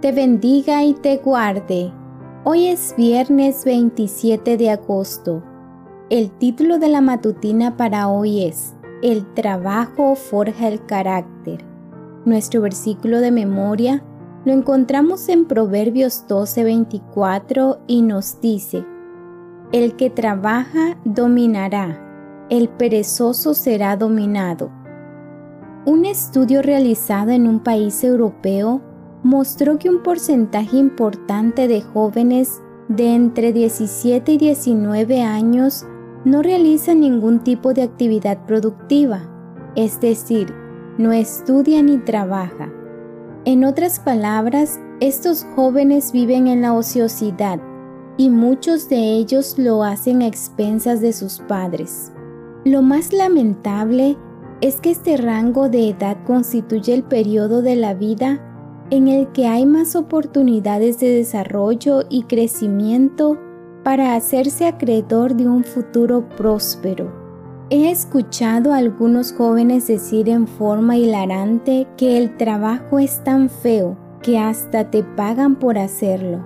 te bendiga y te guarde. Hoy es viernes 27 de agosto. El título de la matutina para hoy es El trabajo forja el carácter. Nuestro versículo de memoria lo encontramos en Proverbios 12:24 y nos dice, El que trabaja dominará, el perezoso será dominado. Un estudio realizado en un país europeo mostró que un porcentaje importante de jóvenes de entre 17 y 19 años no realizan ningún tipo de actividad productiva, es decir, no estudia ni trabaja. En otras palabras, estos jóvenes viven en la ociosidad y muchos de ellos lo hacen a expensas de sus padres. Lo más lamentable es que este rango de edad constituye el periodo de la vida en el que hay más oportunidades de desarrollo y crecimiento para hacerse acreedor de un futuro próspero. He escuchado a algunos jóvenes decir en forma hilarante que el trabajo es tan feo que hasta te pagan por hacerlo.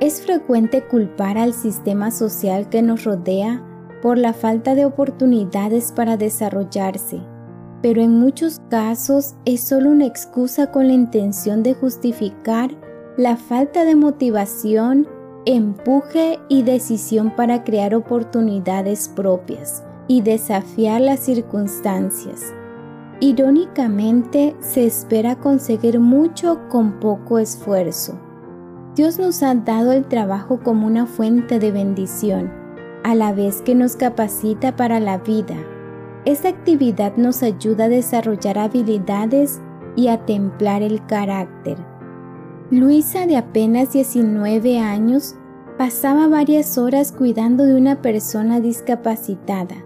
Es frecuente culpar al sistema social que nos rodea por la falta de oportunidades para desarrollarse pero en muchos casos es solo una excusa con la intención de justificar la falta de motivación, empuje y decisión para crear oportunidades propias y desafiar las circunstancias. Irónicamente, se espera conseguir mucho con poco esfuerzo. Dios nos ha dado el trabajo como una fuente de bendición, a la vez que nos capacita para la vida, esta actividad nos ayuda a desarrollar habilidades y a templar el carácter. Luisa, de apenas 19 años, pasaba varias horas cuidando de una persona discapacitada,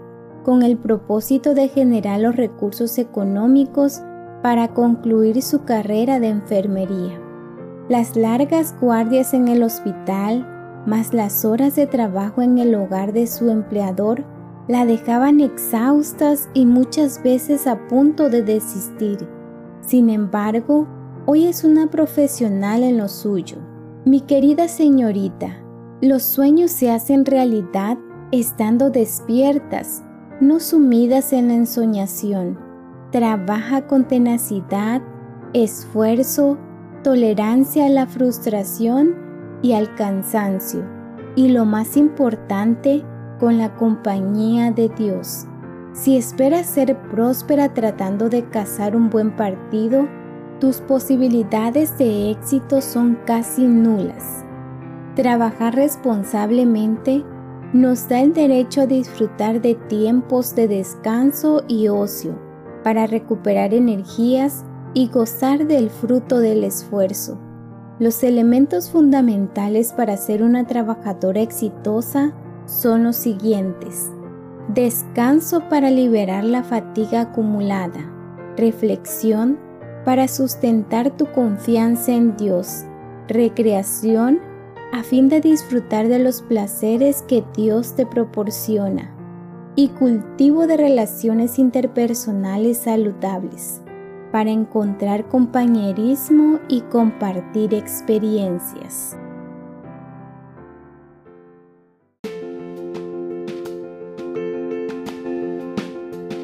con el propósito de generar los recursos económicos para concluir su carrera de enfermería. Las largas guardias en el hospital, más las horas de trabajo en el hogar de su empleador, la dejaban exhaustas y muchas veces a punto de desistir. Sin embargo, hoy es una profesional en lo suyo. Mi querida señorita, los sueños se hacen realidad estando despiertas, no sumidas en la ensoñación. Trabaja con tenacidad, esfuerzo, tolerancia a la frustración y al cansancio. Y lo más importante, con la compañía de Dios. Si esperas ser próspera tratando de cazar un buen partido, tus posibilidades de éxito son casi nulas. Trabajar responsablemente nos da el derecho a disfrutar de tiempos de descanso y ocio para recuperar energías y gozar del fruto del esfuerzo. Los elementos fundamentales para ser una trabajadora exitosa son los siguientes. Descanso para liberar la fatiga acumulada. Reflexión para sustentar tu confianza en Dios. Recreación a fin de disfrutar de los placeres que Dios te proporciona. Y cultivo de relaciones interpersonales saludables para encontrar compañerismo y compartir experiencias.